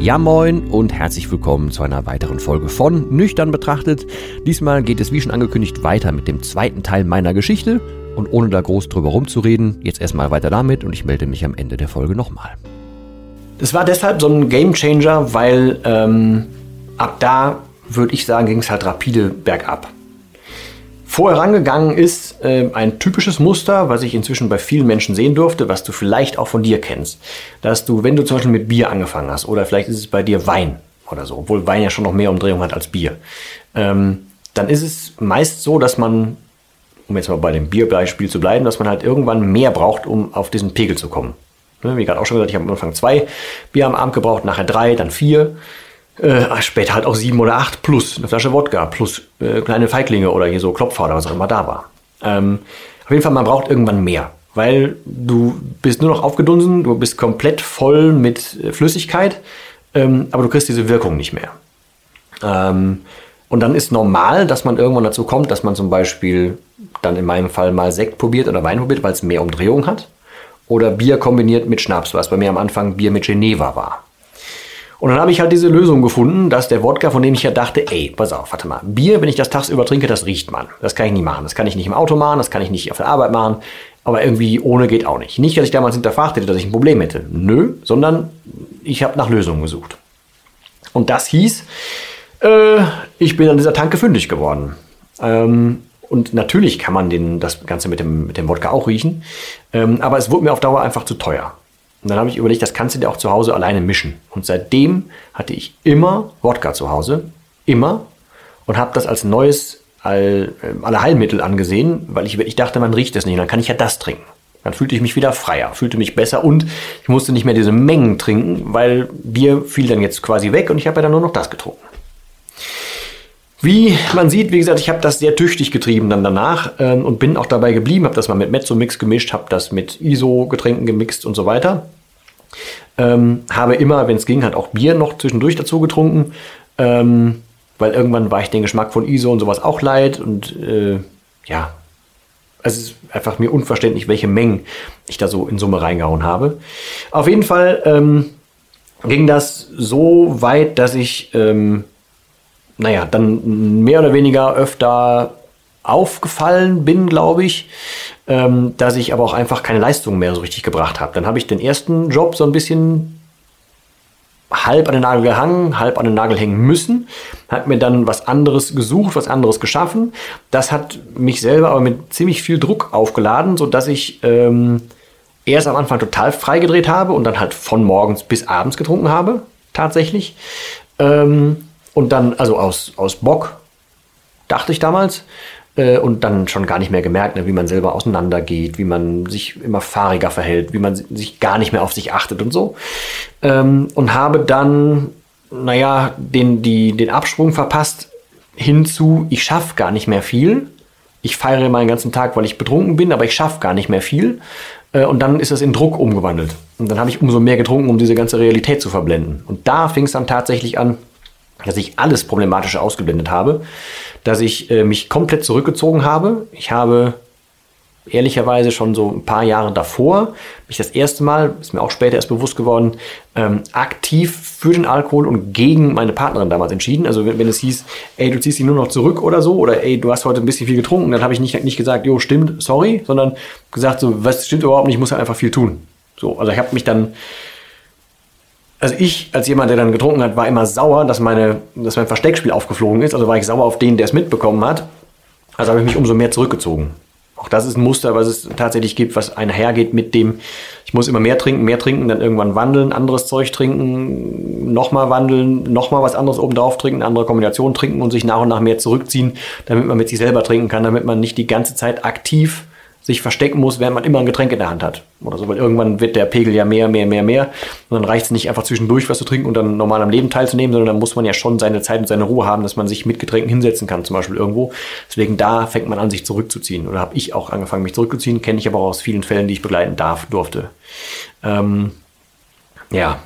Ja moin und herzlich willkommen zu einer weiteren Folge von Nüchtern betrachtet. Diesmal geht es wie schon angekündigt weiter mit dem zweiten Teil meiner Geschichte und ohne da groß drüber rumzureden, jetzt erstmal weiter damit und ich melde mich am Ende der Folge nochmal. Das war deshalb so ein Game Changer, weil ähm, ab da würde ich sagen, ging es halt rapide bergab vorher rangegangen ist, äh, ein typisches Muster, was ich inzwischen bei vielen Menschen sehen durfte, was du vielleicht auch von dir kennst. Dass du, wenn du zum Beispiel mit Bier angefangen hast, oder vielleicht ist es bei dir Wein oder so, obwohl Wein ja schon noch mehr Umdrehung hat als Bier, ähm, dann ist es meist so, dass man, um jetzt mal bei dem Bierbeispiel zu bleiben, dass man halt irgendwann mehr braucht, um auf diesen Pegel zu kommen. Ne, wie gerade auch schon gesagt, ich habe am Anfang zwei Bier am Abend gebraucht, nachher drei, dann vier. Äh, später halt auch sieben oder acht plus eine Flasche Wodka plus äh, kleine Feiglinge oder hier so Klopfer oder was auch immer da war. Ähm, auf jeden Fall, man braucht irgendwann mehr, weil du bist nur noch aufgedunsen, du bist komplett voll mit äh, Flüssigkeit, ähm, aber du kriegst diese Wirkung nicht mehr. Ähm, und dann ist normal, dass man irgendwann dazu kommt, dass man zum Beispiel dann in meinem Fall mal Sekt probiert oder Wein probiert, weil es mehr Umdrehung hat. Oder Bier kombiniert mit Schnaps, was bei mir am Anfang Bier mit Geneva war. Und dann habe ich halt diese Lösung gefunden, dass der Wodka, von dem ich ja dachte, ey, pass auf, warte mal, Bier, wenn ich das tagsüber trinke, das riecht man. Das kann ich nie machen. Das kann ich nicht im Auto machen, das kann ich nicht auf der Arbeit machen. Aber irgendwie ohne geht auch nicht. Nicht, dass ich damals hinterfragt hätte, dass ich ein Problem hätte. Nö, sondern ich habe nach Lösungen gesucht. Und das hieß, äh, ich bin an dieser Tanke fündig geworden. Ähm, und natürlich kann man den, das Ganze mit dem, mit dem Wodka auch riechen. Ähm, aber es wurde mir auf Dauer einfach zu teuer. Und dann habe ich überlegt, das kannst du dir auch zu Hause alleine mischen. Und seitdem hatte ich immer Wodka zu Hause. Immer. Und habe das als neues All, äh, Allerheilmittel angesehen, weil ich, ich dachte, man riecht es nicht. Und dann kann ich ja das trinken. Dann fühlte ich mich wieder freier, fühlte mich besser und ich musste nicht mehr diese Mengen trinken, weil Bier fiel dann jetzt quasi weg und ich habe ja dann nur noch das getrunken. Wie man sieht, wie gesagt, ich habe das sehr tüchtig getrieben dann danach ähm, und bin auch dabei geblieben, habe das mal mit Mezzo-Mix gemischt, habe das mit ISO-Getränken gemixt und so weiter. Ähm, habe immer, wenn es ging, halt auch Bier noch zwischendurch dazu getrunken, ähm, weil irgendwann war ich den Geschmack von ISO und sowas auch leid und äh, ja, es ist einfach mir unverständlich, welche Mengen ich da so in Summe reingehauen habe. Auf jeden Fall ähm, ging das so weit, dass ich, ähm, naja, dann mehr oder weniger öfter aufgefallen bin, glaube ich, ähm, dass ich aber auch einfach keine Leistung mehr so richtig gebracht habe. Dann habe ich den ersten Job so ein bisschen halb an den Nagel gehangen, halb an den Nagel hängen müssen, habe mir dann was anderes gesucht, was anderes geschaffen. Das hat mich selber aber mit ziemlich viel Druck aufgeladen, sodass ich ähm, erst am Anfang total freigedreht habe und dann halt von morgens bis abends getrunken habe, tatsächlich. Ähm, und dann, also aus, aus Bock, dachte ich damals äh, und dann schon gar nicht mehr gemerkt, ne, wie man selber auseinandergeht, wie man sich immer fahriger verhält, wie man sich gar nicht mehr auf sich achtet und so. Ähm, und habe dann, naja, den, die, den Absprung verpasst hinzu, ich schaffe gar nicht mehr viel. Ich feiere meinen ganzen Tag, weil ich betrunken bin, aber ich schaffe gar nicht mehr viel. Äh, und dann ist das in Druck umgewandelt. Und dann habe ich umso mehr getrunken, um diese ganze Realität zu verblenden. Und da fing es dann tatsächlich an, dass ich alles Problematische ausgeblendet habe, dass ich äh, mich komplett zurückgezogen habe. Ich habe ehrlicherweise schon so ein paar Jahre davor mich das erste Mal, ist mir auch später erst bewusst geworden, ähm, aktiv für den Alkohol und gegen meine Partnerin damals entschieden. Also wenn, wenn, es hieß, ey, du ziehst dich nur noch zurück oder so, oder ey, du hast heute ein bisschen viel getrunken, dann habe ich nicht, nicht gesagt, jo, stimmt, sorry, sondern gesagt, so, was stimmt überhaupt nicht, ich muss ja einfach viel tun. So, also ich habe mich dann also ich als jemand, der dann getrunken hat, war immer sauer, dass, meine, dass mein Versteckspiel aufgeflogen ist. Also war ich sauer auf den, der es mitbekommen hat. Also habe ich mich umso mehr zurückgezogen. Auch das ist ein Muster, was es tatsächlich gibt, was einhergeht mit dem, ich muss immer mehr trinken, mehr trinken, dann irgendwann wandeln, anderes Zeug trinken, nochmal wandeln, nochmal was anderes obendrauf trinken, andere Kombination trinken und sich nach und nach mehr zurückziehen, damit man mit sich selber trinken kann, damit man nicht die ganze Zeit aktiv sich verstecken muss, während man immer ein Getränk in der Hand hat. Oder so, weil irgendwann wird der Pegel ja mehr, mehr, mehr, mehr. Und dann reicht es nicht einfach zwischendurch was zu trinken und dann normal am Leben teilzunehmen, sondern dann muss man ja schon seine Zeit und seine Ruhe haben, dass man sich mit Getränken hinsetzen kann, zum Beispiel irgendwo. Deswegen da fängt man an, sich zurückzuziehen. Oder habe ich auch angefangen, mich zurückzuziehen, kenne ich aber auch aus vielen Fällen, die ich begleiten darf, durfte. Ähm, ja,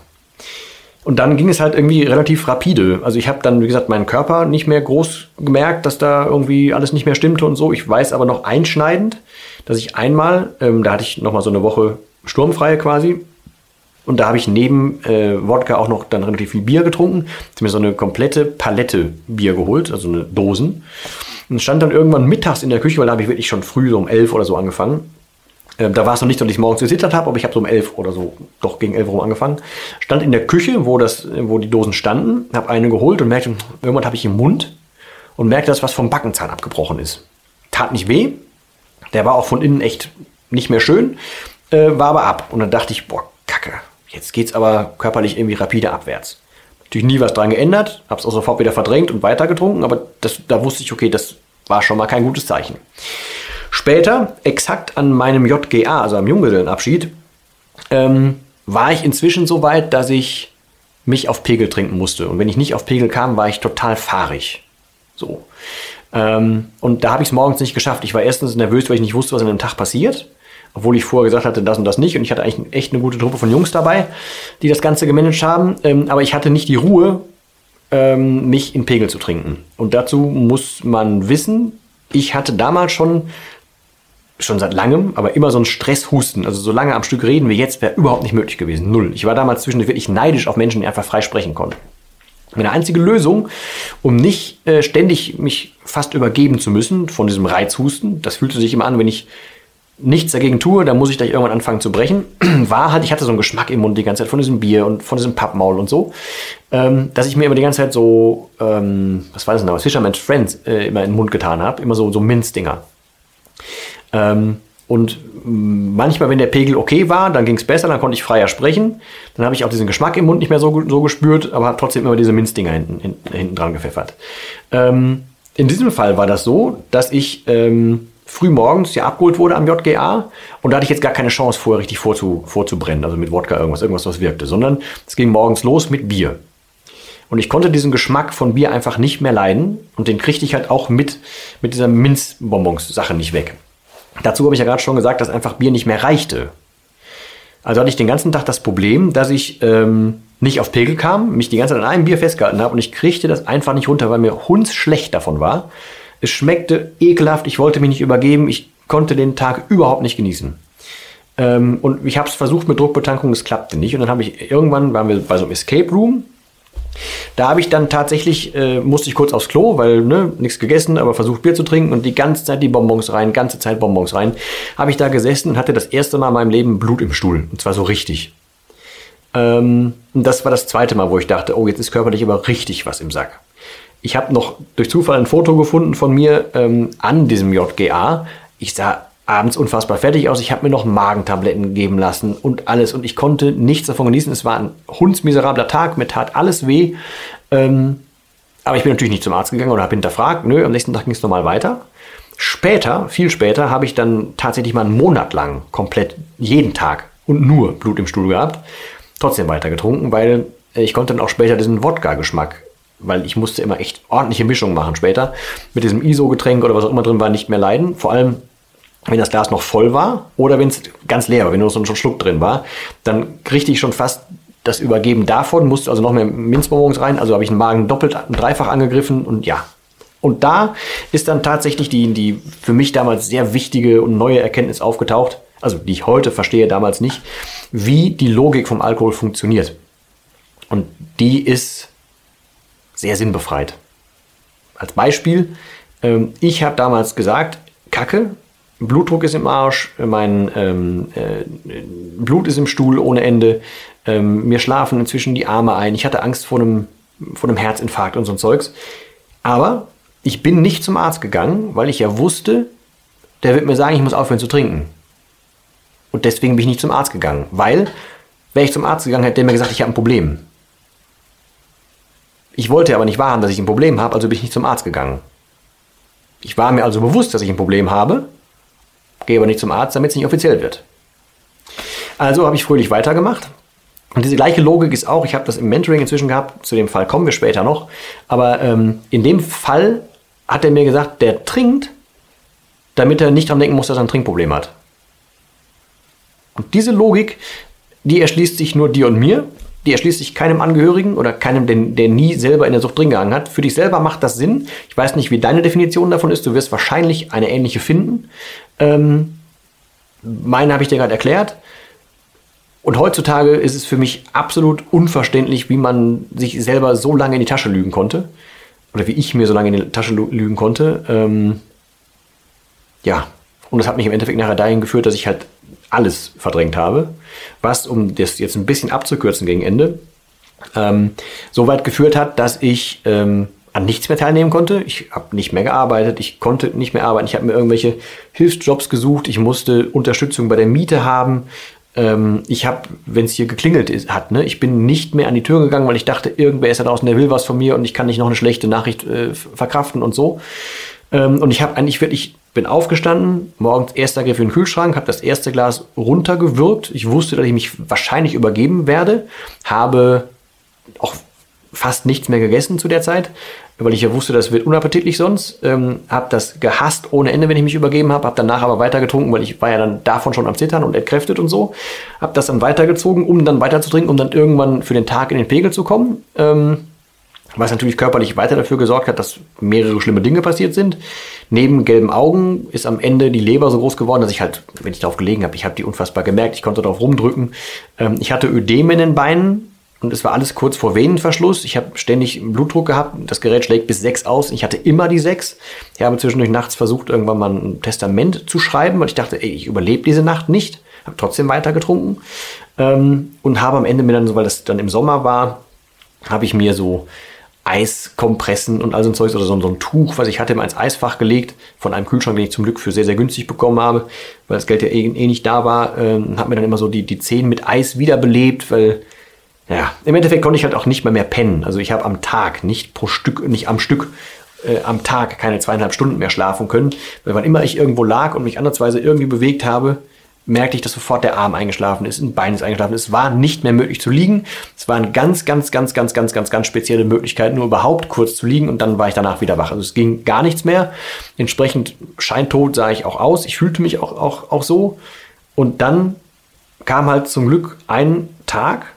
und dann ging es halt irgendwie relativ rapide. Also ich habe dann, wie gesagt, meinen Körper nicht mehr groß gemerkt, dass da irgendwie alles nicht mehr stimmte und so. Ich weiß aber noch einschneidend, dass ich einmal, ähm, da hatte ich noch mal so eine Woche sturmfreie quasi. Und da habe ich neben äh, Wodka auch noch dann relativ viel Bier getrunken. Ich habe mir so eine komplette Palette Bier geholt, also eine Dosen. Und stand dann irgendwann mittags in der Küche, weil da habe ich wirklich schon früh so um elf oder so angefangen. Ähm, da war es noch nicht, dass ich morgens gesittert habe, aber ich habe so um elf oder so, doch gegen elf rum angefangen. Stand in der Küche, wo, das, wo die Dosen standen, habe eine geholt und merkte, irgendwann habe ich im Mund und merkte, dass was vom Backenzahn abgebrochen ist. Tat nicht weh, der war auch von innen echt nicht mehr schön, äh, war aber ab. Und dann dachte ich, boah, kacke, jetzt geht es aber körperlich irgendwie rapide abwärts. Natürlich nie was dran geändert, habe es auch sofort wieder verdrängt und weitergetrunken, aber das, da wusste ich, okay, das war schon mal kein gutes Zeichen. Später, exakt an meinem JGA, also am Junggesellenabschied, ähm, war ich inzwischen so weit, dass ich mich auf Pegel trinken musste. Und wenn ich nicht auf Pegel kam, war ich total fahrig. So. Ähm, und da habe ich es morgens nicht geschafft. Ich war erstens nervös, weil ich nicht wusste, was an dem Tag passiert. Obwohl ich vorher gesagt hatte, das und das nicht. Und ich hatte eigentlich echt eine gute Truppe von Jungs dabei, die das Ganze gemanagt haben. Ähm, aber ich hatte nicht die Ruhe, ähm, mich in Pegel zu trinken. Und dazu muss man wissen, ich hatte damals schon schon seit langem, aber immer so ein Stresshusten. Also so lange am Stück reden wie jetzt wäre überhaupt nicht möglich gewesen. Null. Ich war damals zwischendurch wirklich neidisch auf Menschen, die einfach frei sprechen konnten. Meine einzige Lösung, um nicht äh, ständig mich fast übergeben zu müssen von diesem Reizhusten, das fühlte sich immer an, wenn ich nichts dagegen tue, dann muss ich gleich irgendwann anfangen zu brechen, war halt, ich hatte so einen Geschmack im Mund die ganze Zeit von diesem Bier und von diesem Pappmaul und so, ähm, dass ich mir immer die ganze Zeit so, ähm, was war das denn da, Fisherman's Friends äh, immer in den Mund getan habe, immer so, so Minzdinger. Ähm, und manchmal, wenn der Pegel okay war, dann ging es besser, dann konnte ich freier sprechen. Dann habe ich auch diesen Geschmack im Mund nicht mehr so, so gespürt, aber habe trotzdem immer diese Minzdinger hinten, hinten, dran gepfeffert. Ähm, in diesem Fall war das so, dass ich ähm, früh morgens ja abgeholt wurde am JGA und da hatte ich jetzt gar keine Chance, vorher richtig vorzu, vorzubrennen, also mit Wodka irgendwas, irgendwas, was wirkte, sondern es ging morgens los mit Bier. Und ich konnte diesen Geschmack von Bier einfach nicht mehr leiden und den kriegte ich halt auch mit, mit dieser Minzbonbons-Sache nicht weg. Dazu habe ich ja gerade schon gesagt, dass einfach Bier nicht mehr reichte. Also hatte ich den ganzen Tag das Problem, dass ich ähm, nicht auf Pegel kam, mich die ganze Zeit an einem Bier festgehalten habe und ich kriegte das einfach nicht runter, weil mir hundsschlecht davon war. Es schmeckte ekelhaft, ich wollte mich nicht übergeben, ich konnte den Tag überhaupt nicht genießen. Ähm, und ich habe es versucht mit Druckbetankung, das klappte nicht. Und dann habe ich irgendwann, waren wir bei so einem Escape Room da habe ich dann tatsächlich, äh, musste ich kurz aufs Klo, weil ne, nichts gegessen, aber versucht Bier zu trinken und die ganze Zeit die Bonbons rein, ganze Zeit Bonbons rein. Habe ich da gesessen und hatte das erste Mal in meinem Leben Blut im Stuhl. Und zwar so richtig. Ähm, das war das zweite Mal, wo ich dachte, oh, jetzt ist körperlich aber richtig was im Sack. Ich habe noch durch Zufall ein Foto gefunden von mir ähm, an diesem JGA. Ich sah abends unfassbar fertig aus. Ich habe mir noch Magentabletten geben lassen und alles. Und ich konnte nichts davon genießen. Es war ein hundsmiserabler Tag. Mir tat alles weh. Ähm, aber ich bin natürlich nicht zum Arzt gegangen oder habe hinterfragt. Nö, am nächsten Tag ging es nochmal weiter. Später, viel später, habe ich dann tatsächlich mal einen Monat lang komplett jeden Tag und nur Blut im Stuhl gehabt. Trotzdem weiter getrunken, weil ich konnte dann auch später diesen Wodka-Geschmack weil ich musste immer echt ordentliche Mischungen machen später. Mit diesem ISO-Getränk oder was auch immer drin war, nicht mehr leiden. Vor allem wenn das Glas noch voll war oder wenn es ganz leer war, wenn nur so ein Schluck drin war, dann kriegte ich schon fast das Übergeben davon, musste also noch mehr Minzbonbons rein, also habe ich den Magen doppelt dreifach angegriffen und ja. Und da ist dann tatsächlich die, die für mich damals sehr wichtige und neue Erkenntnis aufgetaucht, also die ich heute verstehe, damals nicht, wie die Logik vom Alkohol funktioniert. Und die ist sehr sinnbefreit. Als Beispiel, ähm, ich habe damals gesagt, Kacke, Blutdruck ist im Arsch, mein ähm, äh, Blut ist im Stuhl ohne Ende, ähm, mir schlafen inzwischen die Arme ein, ich hatte Angst vor einem, vor einem Herzinfarkt und so ein Zeugs. Aber ich bin nicht zum Arzt gegangen, weil ich ja wusste, der wird mir sagen, ich muss aufhören zu trinken. Und deswegen bin ich nicht zum Arzt gegangen. Weil, wäre ich zum Arzt gegangen, hätte der mir gesagt, ich habe ein Problem. Ich wollte aber nicht wahrhaben, dass ich ein Problem habe, also bin ich nicht zum Arzt gegangen. Ich war mir also bewusst, dass ich ein Problem habe, gehe aber nicht zum Arzt, damit es nicht offiziell wird. Also habe ich fröhlich weitergemacht. Und diese gleiche Logik ist auch, ich habe das im Mentoring inzwischen gehabt, zu dem Fall kommen wir später noch, aber ähm, in dem Fall hat er mir gesagt, der trinkt, damit er nicht dran denken muss, dass er ein Trinkproblem hat. Und diese Logik, die erschließt sich nur dir und mir, die erschließt sich keinem Angehörigen oder keinem, der, der nie selber in der Sucht drin gehangen hat. Für dich selber macht das Sinn. Ich weiß nicht, wie deine Definition davon ist. Du wirst wahrscheinlich eine ähnliche finden. Ähm, meine habe ich dir gerade erklärt. Und heutzutage ist es für mich absolut unverständlich, wie man sich selber so lange in die Tasche lügen konnte. Oder wie ich mir so lange in die Tasche lügen konnte. Ähm, ja, und das hat mich im Endeffekt nachher dahin geführt, dass ich halt alles verdrängt habe. Was, um das jetzt ein bisschen abzukürzen gegen Ende, ähm, so weit geführt hat, dass ich ähm, an nichts mehr teilnehmen konnte. Ich habe nicht mehr gearbeitet, ich konnte nicht mehr arbeiten, ich habe mir irgendwelche Hilfsjobs gesucht, ich musste Unterstützung bei der Miete haben. Ähm, ich habe, wenn es hier geklingelt ist, hat, ne, ich bin nicht mehr an die Tür gegangen, weil ich dachte, irgendwer ist da draußen, der will was von mir und ich kann nicht noch eine schlechte Nachricht äh, verkraften und so. Ähm, und ich habe eigentlich wirklich bin aufgestanden, morgens erster Griff in den Kühlschrank, habe das erste Glas runtergewürgt. Ich wusste, dass ich mich wahrscheinlich übergeben werde, habe auch fast nichts mehr gegessen zu der Zeit, weil ich ja wusste, das wird unappetitlich sonst. Ähm, habe das gehasst ohne Ende, wenn ich mich übergeben habe, habe danach aber weiter getrunken, weil ich war ja dann davon schon am Zittern und entkräftet und so. Habe das dann weitergezogen, um dann weiter zu trinken, um dann irgendwann für den Tag in den Pegel zu kommen. Ähm, was natürlich körperlich weiter dafür gesorgt hat, dass mehrere schlimme Dinge passiert sind. Neben gelben Augen ist am Ende die Leber so groß geworden, dass ich halt, wenn ich darauf gelegen habe, ich habe die unfassbar gemerkt, ich konnte darauf rumdrücken. Ähm, ich hatte Ödem in den Beinen und es war alles kurz vor Venenverschluss. Ich habe ständig Blutdruck gehabt. Das Gerät schlägt bis sechs aus. Ich hatte immer die sechs. Ich habe zwischendurch nachts versucht, irgendwann mal ein Testament zu schreiben, weil ich dachte, ey, ich überlebe diese Nacht nicht. Habe trotzdem weiter getrunken ähm, und habe am Ende mir dann, weil das dann im Sommer war, habe ich mir so Eiskompressen und all so ein Zeug oder so, so, ein Tuch, was ich hatte, ins Eisfach gelegt, von einem Kühlschrank, den ich zum Glück für sehr, sehr günstig bekommen habe, weil das Geld ja eh, eh nicht da war, ähm, habe mir dann immer so die, die Zehen mit Eis wiederbelebt, weil, ja, im Endeffekt konnte ich halt auch nicht mehr mehr pennen. Also ich habe am Tag, nicht pro Stück, nicht am Stück, äh, am Tag keine zweieinhalb Stunden mehr schlafen können, weil wann immer ich irgendwo lag und mich andersweise irgendwie bewegt habe, merkte ich, dass sofort der Arm eingeschlafen ist, ein Bein ist eingeschlafen. Es war nicht mehr möglich zu liegen. Es waren ganz, ganz, ganz, ganz, ganz, ganz, ganz spezielle Möglichkeiten, nur überhaupt kurz zu liegen und dann war ich danach wieder wach. Also es ging gar nichts mehr. Entsprechend scheintot sah ich auch aus. Ich fühlte mich auch, auch, auch so. Und dann kam halt zum Glück ein Tag,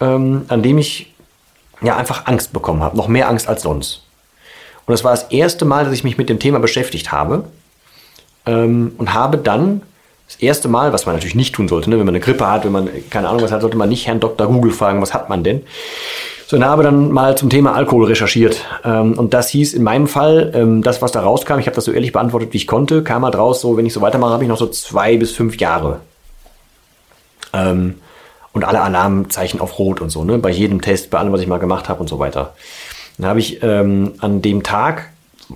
ähm, an dem ich ja einfach Angst bekommen habe. Noch mehr Angst als sonst. Und das war das erste Mal, dass ich mich mit dem Thema beschäftigt habe. Ähm, und habe dann das erste Mal, was man natürlich nicht tun sollte, ne? wenn man eine Grippe hat, wenn man keine Ahnung was hat, sollte man nicht Herrn Dr. Google fragen, was hat man denn? Sondern habe dann mal zum Thema Alkohol recherchiert. Ähm, und das hieß in meinem Fall, ähm, das, was da rauskam, ich habe das so ehrlich beantwortet, wie ich konnte, kam halt raus, so wenn ich so weitermache, habe ich noch so zwei bis fünf Jahre. Ähm, und alle Alarmzeichen auf Rot und so, ne? Bei jedem Test, bei allem, was ich mal gemacht habe und so weiter. Dann habe ich ähm, an dem Tag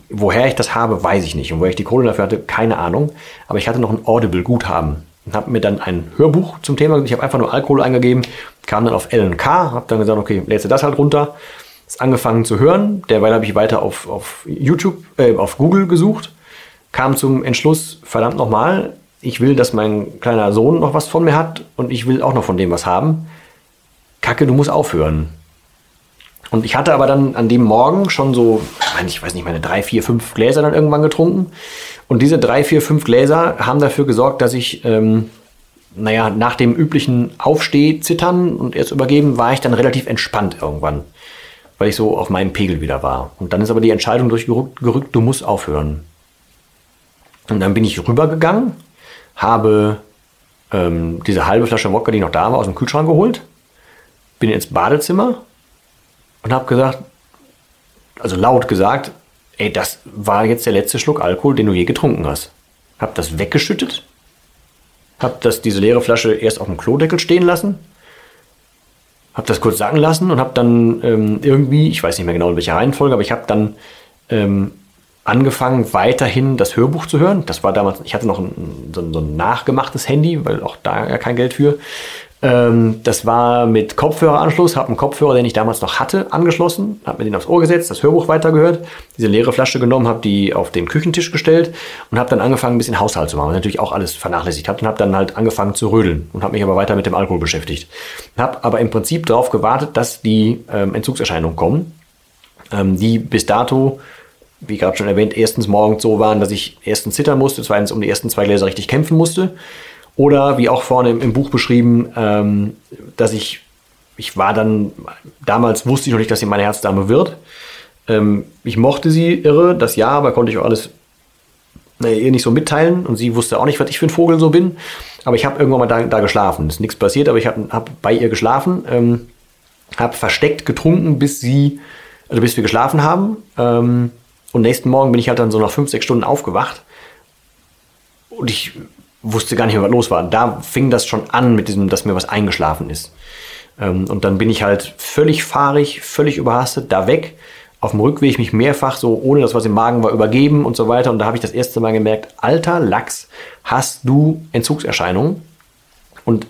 Woher ich das habe, weiß ich nicht. Und woher ich die Kohle dafür hatte, keine Ahnung. Aber ich hatte noch ein Audible-Guthaben und habe mir dann ein Hörbuch zum Thema, ich habe einfach nur Alkohol eingegeben, kam dann auf LNK, habe dann gesagt, okay, lädst du das halt runter. Ist angefangen zu hören. Derweil habe ich weiter auf, auf YouTube, äh, auf Google gesucht, kam zum Entschluss, verdammt nochmal, ich will, dass mein kleiner Sohn noch was von mir hat und ich will auch noch von dem was haben. Kacke, du musst aufhören. Und ich hatte aber dann an dem Morgen schon so, ich weiß nicht, meine drei, vier, fünf Gläser dann irgendwann getrunken. Und diese drei, vier, fünf Gläser haben dafür gesorgt, dass ich, ähm, naja, nach dem üblichen Aufsteh, Zittern und erst übergeben, war ich dann relativ entspannt irgendwann. Weil ich so auf meinem Pegel wieder war. Und dann ist aber die Entscheidung durchgerückt, du musst aufhören. Und dann bin ich rübergegangen, habe ähm, diese halbe Flasche Wodka, die noch da war, aus dem Kühlschrank geholt, bin ins Badezimmer und habe gesagt, also laut gesagt, ey, das war jetzt der letzte Schluck Alkohol, den du je getrunken hast. Hab das weggeschüttet, hab das, diese leere Flasche erst auf dem Klodeckel stehen lassen, hab das kurz sacken lassen und hab dann ähm, irgendwie, ich weiß nicht mehr genau in welcher Reihenfolge, aber ich hab dann ähm, angefangen, weiterhin das Hörbuch zu hören. Das war damals, ich hatte noch ein, so, ein, so ein nachgemachtes Handy, weil auch da ja kein Geld für. Ähm, das war mit Kopfhöreranschluss, habe einen Kopfhörer, den ich damals noch hatte, angeschlossen, habe mir den aufs Ohr gesetzt, das Hörbuch weitergehört, diese leere Flasche genommen, habe die auf den Küchentisch gestellt und habe dann angefangen, ein bisschen Haushalt zu machen, was natürlich auch alles vernachlässigt habe und habe dann halt angefangen zu rödeln und habe mich aber weiter mit dem Alkohol beschäftigt. Habe aber im Prinzip darauf gewartet, dass die ähm, Entzugserscheinungen kommen, ähm, die bis dato wie gerade schon erwähnt, erstens morgens so waren, dass ich erstens zittern musste, zweitens um die ersten zwei Gläser richtig kämpfen musste. Oder wie auch vorne im, im Buch beschrieben, ähm, dass ich, ich war dann, damals wusste ich noch nicht, dass sie meine Herzdame wird. Ähm, ich mochte sie irre, das ja, aber konnte ich auch alles naja, ihr nicht so mitteilen und sie wusste auch nicht, was ich für ein Vogel so bin. Aber ich habe irgendwann mal da, da geschlafen. Ist nichts passiert, aber ich habe hab bei ihr geschlafen, ähm, habe versteckt getrunken, bis sie, also bis wir geschlafen haben. Ähm, und nächsten Morgen bin ich halt dann so nach fünf, sechs Stunden aufgewacht. Und ich wusste gar nicht mehr, was los war. Da fing das schon an mit diesem, dass mir was eingeschlafen ist. Ähm, und dann bin ich halt völlig fahrig, völlig überhastet, da weg. Auf dem Rückweg mich mehrfach so, ohne dass was im Magen war, übergeben und so weiter. Und da habe ich das erste Mal gemerkt, alter Lachs, hast du Entzugserscheinungen? Und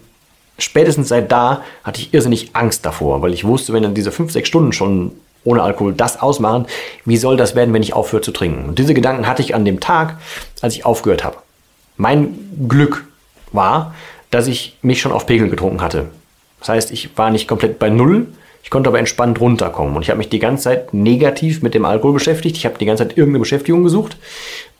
spätestens seit da hatte ich irrsinnig Angst davor, weil ich wusste, wenn dann diese fünf, sechs Stunden schon ohne Alkohol das ausmachen, wie soll das werden, wenn ich aufhöre zu trinken? Und diese Gedanken hatte ich an dem Tag, als ich aufgehört habe. Mein Glück war, dass ich mich schon auf Pegel getrunken hatte. Das heißt, ich war nicht komplett bei Null, ich konnte aber entspannt runterkommen. Und ich habe mich die ganze Zeit negativ mit dem Alkohol beschäftigt. Ich habe die ganze Zeit irgendeine Beschäftigung gesucht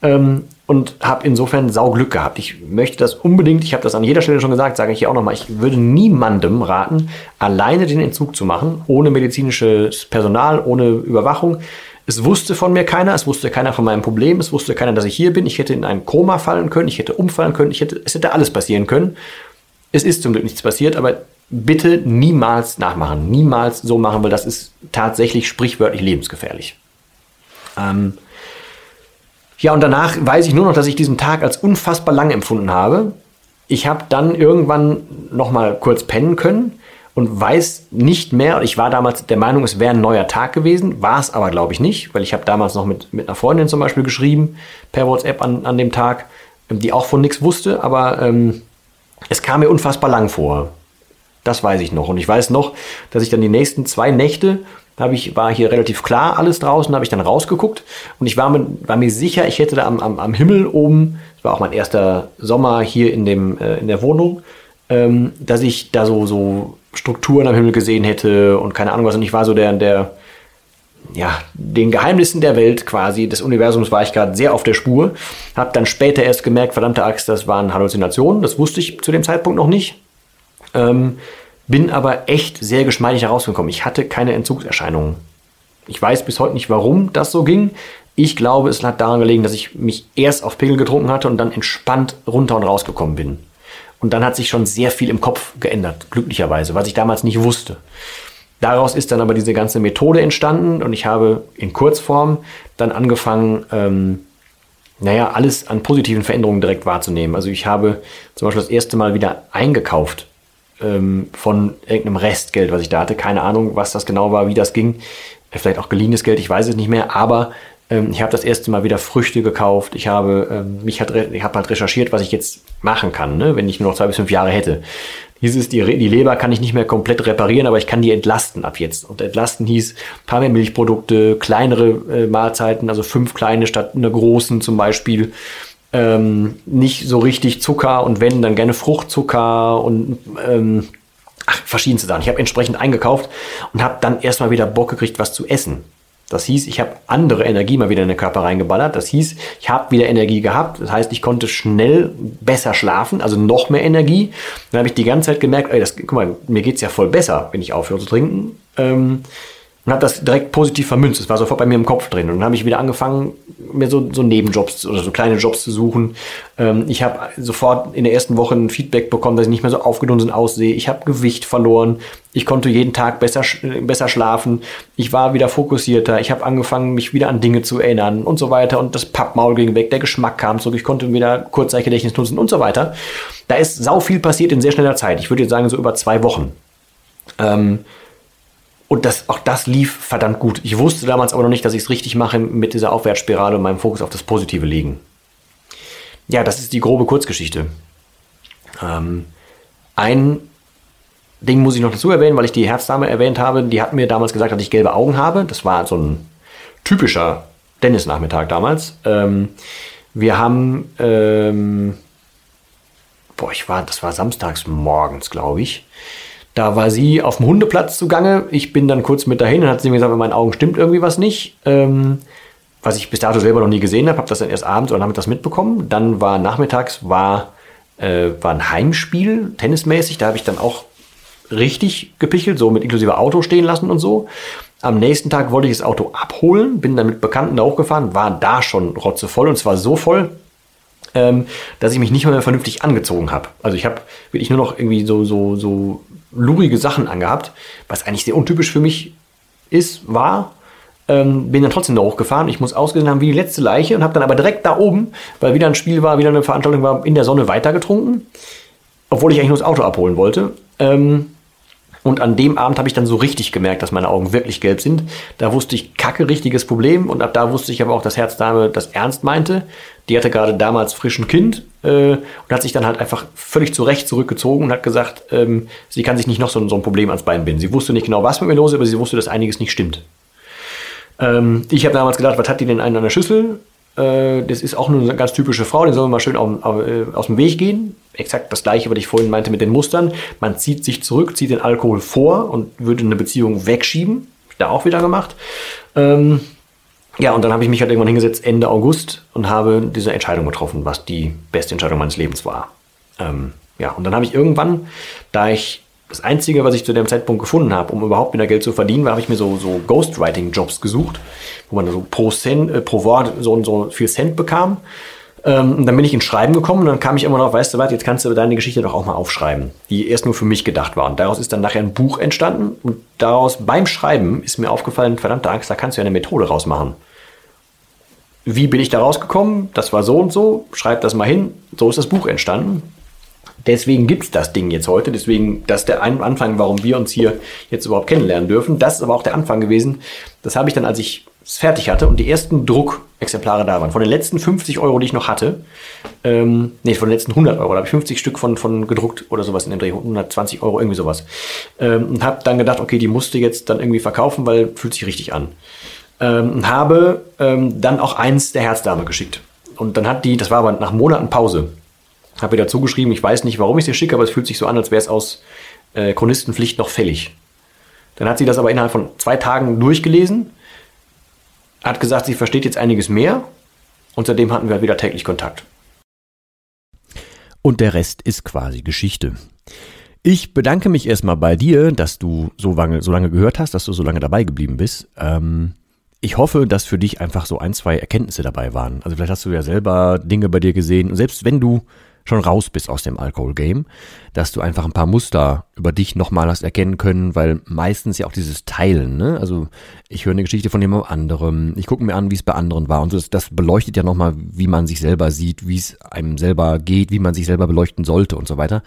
ähm, und habe insofern Sauglück gehabt. Ich möchte das unbedingt, ich habe das an jeder Stelle schon gesagt, sage ich hier auch nochmal, ich würde niemandem raten, alleine den Entzug zu machen, ohne medizinisches Personal, ohne Überwachung. Es wusste von mir keiner, es wusste keiner von meinem Problem, es wusste keiner, dass ich hier bin. Ich hätte in ein Koma fallen können, ich hätte umfallen können, ich hätte, es hätte alles passieren können. Es ist zum Glück nichts passiert, aber bitte niemals nachmachen, niemals so machen, weil das ist tatsächlich sprichwörtlich lebensgefährlich. Ähm ja, und danach weiß ich nur noch, dass ich diesen Tag als unfassbar lang empfunden habe. Ich habe dann irgendwann noch mal kurz pennen können und weiß nicht mehr, ich war damals der Meinung, es wäre ein neuer Tag gewesen, war es aber glaube ich nicht, weil ich habe damals noch mit, mit einer Freundin zum Beispiel geschrieben, per WhatsApp an, an dem Tag, die auch von nichts wusste, aber ähm, es kam mir unfassbar lang vor. Das weiß ich noch. Und ich weiß noch, dass ich dann die nächsten zwei Nächte, habe ich, war hier relativ klar alles draußen, habe ich dann rausgeguckt und ich war mir, war mir sicher, ich hätte da am, am, am Himmel oben, das war auch mein erster Sommer hier in, dem, äh, in der Wohnung, ähm, dass ich da so, so Strukturen am Himmel gesehen hätte und keine Ahnung was. Und ich war so der, der, ja, den Geheimnissen der Welt quasi, des Universums war ich gerade sehr auf der Spur. Hab dann später erst gemerkt, verdammte Axt, das waren Halluzinationen. Das wusste ich zu dem Zeitpunkt noch nicht. Ähm, bin aber echt sehr geschmeidig herausgekommen. Ich hatte keine Entzugserscheinungen. Ich weiß bis heute nicht, warum das so ging. Ich glaube, es hat daran gelegen, dass ich mich erst auf Pegel getrunken hatte und dann entspannt runter und rausgekommen bin. Und dann hat sich schon sehr viel im Kopf geändert, glücklicherweise, was ich damals nicht wusste. Daraus ist dann aber diese ganze Methode entstanden und ich habe in Kurzform dann angefangen, ähm, naja, alles an positiven Veränderungen direkt wahrzunehmen. Also ich habe zum Beispiel das erste Mal wieder eingekauft ähm, von irgendeinem Restgeld, was ich da hatte. Keine Ahnung, was das genau war, wie das ging. Vielleicht auch geliehenes Geld, ich weiß es nicht mehr, aber ähm, ich habe das erste Mal wieder Früchte gekauft. Ich habe ähm, mich hat, ich habe halt recherchiert, was ich jetzt machen kann, ne? wenn ich nur noch zwei bis fünf Jahre hätte. Hieß es, die, die Leber kann ich nicht mehr komplett reparieren, aber ich kann die entlasten ab jetzt. Und entlasten hieß ein paar mehr Milchprodukte, kleinere äh, Mahlzeiten, also fünf kleine statt einer großen zum Beispiel. Ähm, nicht so richtig Zucker und wenn, dann gerne Fruchtzucker und ähm, ach, verschiedenste Sachen. Ich habe entsprechend eingekauft und habe dann erstmal wieder Bock gekriegt, was zu essen. Das hieß, ich habe andere Energie mal wieder in den Körper reingeballert. Das hieß, ich habe wieder Energie gehabt. Das heißt, ich konnte schnell besser schlafen, also noch mehr Energie. Dann habe ich die ganze Zeit gemerkt, ey, das, guck mal, mir geht's ja voll besser, wenn ich aufhöre zu trinken. Ähm, und habe das direkt positiv vermünzt. Es war sofort bei mir im Kopf drin. Und dann habe ich wieder angefangen, mir so, so Nebenjobs oder so kleine Jobs zu suchen. Ähm, ich habe sofort in der ersten Woche ein Feedback bekommen, dass ich nicht mehr so aufgedunsen aussehe. Ich habe Gewicht verloren. Ich konnte jeden Tag besser, besser schlafen. Ich war wieder fokussierter. Ich habe angefangen, mich wieder an Dinge zu erinnern und so weiter. Und das Pappmaul ging weg. Der Geschmack kam zurück. Ich konnte wieder Kurzzeitgedächtnis nutzen und so weiter. Da ist sau viel passiert in sehr schneller Zeit. Ich würde jetzt sagen, so über zwei Wochen. Ähm, und das, auch das lief verdammt gut. Ich wusste damals aber noch nicht, dass ich es richtig mache mit dieser Aufwärtsspirale und meinem Fokus auf das Positive legen. Ja, das ist die grobe Kurzgeschichte. Ähm, ein Ding muss ich noch dazu erwähnen, weil ich die Herzdame erwähnt habe. Die hat mir damals gesagt, dass ich gelbe Augen habe. Das war so ein typischer Dennis-Nachmittag damals. Ähm, wir haben, ähm, boah, ich war, das war samstags morgens, glaube ich. Da war sie auf dem Hundeplatz zugange. Ich bin dann kurz mit dahin und hat sie mir gesagt, bei meinen Augen stimmt irgendwie was nicht. Ähm, was ich bis dato selber noch nie gesehen habe, habe das dann erst abends oder nachmittags mitbekommen. Dann war nachmittags war, äh, war ein Heimspiel, tennismäßig. Da habe ich dann auch richtig gepichelt, so mit inklusive Auto stehen lassen und so. Am nächsten Tag wollte ich das Auto abholen, bin dann mit Bekannten da hochgefahren, war da schon rotzevoll und zwar so voll, ähm, dass ich mich nicht mehr vernünftig angezogen habe. Also ich habe wirklich nur noch irgendwie so, so, so lurige Sachen angehabt, was eigentlich sehr untypisch für mich ist, war. Ähm, bin dann trotzdem da hochgefahren. Ich muss ausgesehen haben wie die letzte Leiche und habe dann aber direkt da oben, weil wieder ein Spiel war, wieder eine Veranstaltung war, in der Sonne weitergetrunken. Obwohl ich eigentlich nur das Auto abholen wollte. Ähm, und an dem Abend habe ich dann so richtig gemerkt, dass meine Augen wirklich gelb sind. Da wusste ich, kacke, richtiges Problem. Und ab da wusste ich aber auch, dass Herzdame das ernst meinte. Die hatte gerade damals frischen Kind äh, und hat sich dann halt einfach völlig zurecht zurückgezogen und hat gesagt, ähm, sie kann sich nicht noch so, so, ein Problem ans Bein binden. Sie wusste nicht genau, was mit mir los ist, aber sie wusste, dass einiges nicht stimmt. Ähm, ich habe damals gedacht, was hat die denn einen an der Schüssel? Äh, das ist auch eine ganz typische Frau, den sollen wir mal schön auf, auf, äh, aus dem Weg gehen. Exakt das gleiche, was ich vorhin meinte mit den Mustern. Man zieht sich zurück, zieht den Alkohol vor und würde eine Beziehung wegschieben. Da auch wieder gemacht. Ähm, ja, und dann habe ich mich halt irgendwann hingesetzt Ende August und habe diese Entscheidung getroffen, was die beste Entscheidung meines Lebens war. Ähm, ja, und dann habe ich irgendwann, da ich das Einzige, was ich zu dem Zeitpunkt gefunden habe, um überhaupt wieder Geld zu verdienen, war, habe ich mir so, so Ghostwriting-Jobs gesucht, wo man so pro, Cent, äh, pro Wort so, so viel Cent bekam. Ähm, und dann bin ich ins Schreiben gekommen und dann kam ich immer noch, weißt du was, jetzt kannst du deine Geschichte doch auch mal aufschreiben, die erst nur für mich gedacht war. Und daraus ist dann nachher ein Buch entstanden und daraus beim Schreiben ist mir aufgefallen, verdammte Angst, da kannst du ja eine Methode rausmachen. Wie bin ich da rausgekommen? Das war so und so, schreib das mal hin, so ist das Buch entstanden. Deswegen gibt es das Ding jetzt heute. Deswegen, das ist der Anfang, warum wir uns hier jetzt überhaupt kennenlernen dürfen. Das ist aber auch der Anfang gewesen. Das habe ich dann, als ich es fertig hatte und die ersten Druckexemplare da waren. Von den letzten 50 Euro, die ich noch hatte, ähm, nee, von den letzten 100 Euro, da habe ich 50 Stück von, von gedruckt oder sowas in dem Dreh, 120 Euro, irgendwie sowas. Ähm, und habe dann gedacht, okay, die musste jetzt dann irgendwie verkaufen, weil fühlt sich richtig an. Ähm, habe ähm, dann auch eins der Herzdame geschickt. Und dann hat die, das war aber nach Monaten Pause, habe ihr dazu geschrieben, ich weiß nicht, warum ich sie schicke, aber es fühlt sich so an, als wäre es aus äh, Chronistenpflicht noch fällig. Dann hat sie das aber innerhalb von zwei Tagen durchgelesen, hat gesagt, sie versteht jetzt einiges mehr und seitdem hatten wir wieder täglich Kontakt. Und der Rest ist quasi Geschichte. Ich bedanke mich erstmal bei dir, dass du so lange, so lange gehört hast, dass du so lange dabei geblieben bist. Ähm, ich hoffe, dass für dich einfach so ein, zwei Erkenntnisse dabei waren. Also vielleicht hast du ja selber Dinge bei dir gesehen. Und selbst wenn du schon raus bist aus dem Alkohol-Game, dass du einfach ein paar Muster über dich nochmal hast erkennen können, weil meistens ja auch dieses Teilen, ne? Also ich höre eine Geschichte von jemand anderem, ich gucke mir an, wie es bei anderen war und so, das, das beleuchtet ja nochmal, wie man sich selber sieht, wie es einem selber geht, wie man sich selber beleuchten sollte und so weiter.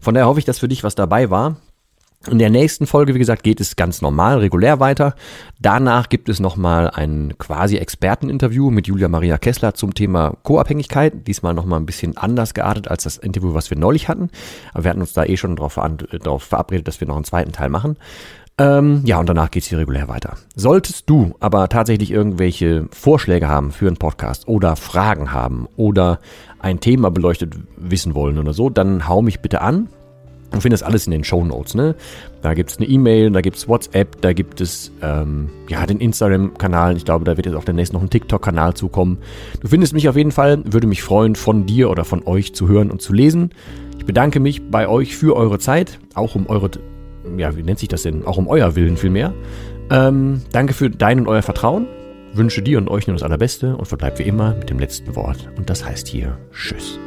Von daher hoffe ich, dass für dich was dabei war. In der nächsten Folge, wie gesagt, geht es ganz normal, regulär weiter. Danach gibt es nochmal ein quasi Experteninterview mit Julia Maria Kessler zum Thema Co-Abhängigkeit. Diesmal nochmal ein bisschen anders geartet als das Interview, was wir neulich hatten. Aber wir hatten uns da eh schon darauf, darauf verabredet, dass wir noch einen zweiten Teil machen. Ähm, ja, und danach geht's hier regulär weiter. Solltest du aber tatsächlich irgendwelche Vorschläge haben für einen Podcast oder Fragen haben oder ein Thema beleuchtet wissen wollen oder so, dann hau mich bitte an. Du findest alles in den Show Notes, ne? Da gibt es eine E-Mail, da gibt es WhatsApp, da gibt es ähm, ja den Instagram-Kanal. Ich glaube, da wird jetzt auch demnächst noch ein TikTok-Kanal zukommen. Du findest mich auf jeden Fall. Würde mich freuen, von dir oder von euch zu hören und zu lesen. Ich bedanke mich bei euch für eure Zeit, auch um eure, ja, wie nennt sich das denn? Auch um euer Willen vielmehr. Ähm, danke für dein und euer Vertrauen. Wünsche dir und euch nur das Allerbeste und verbleibt wie immer mit dem letzten Wort. Und das heißt hier Tschüss.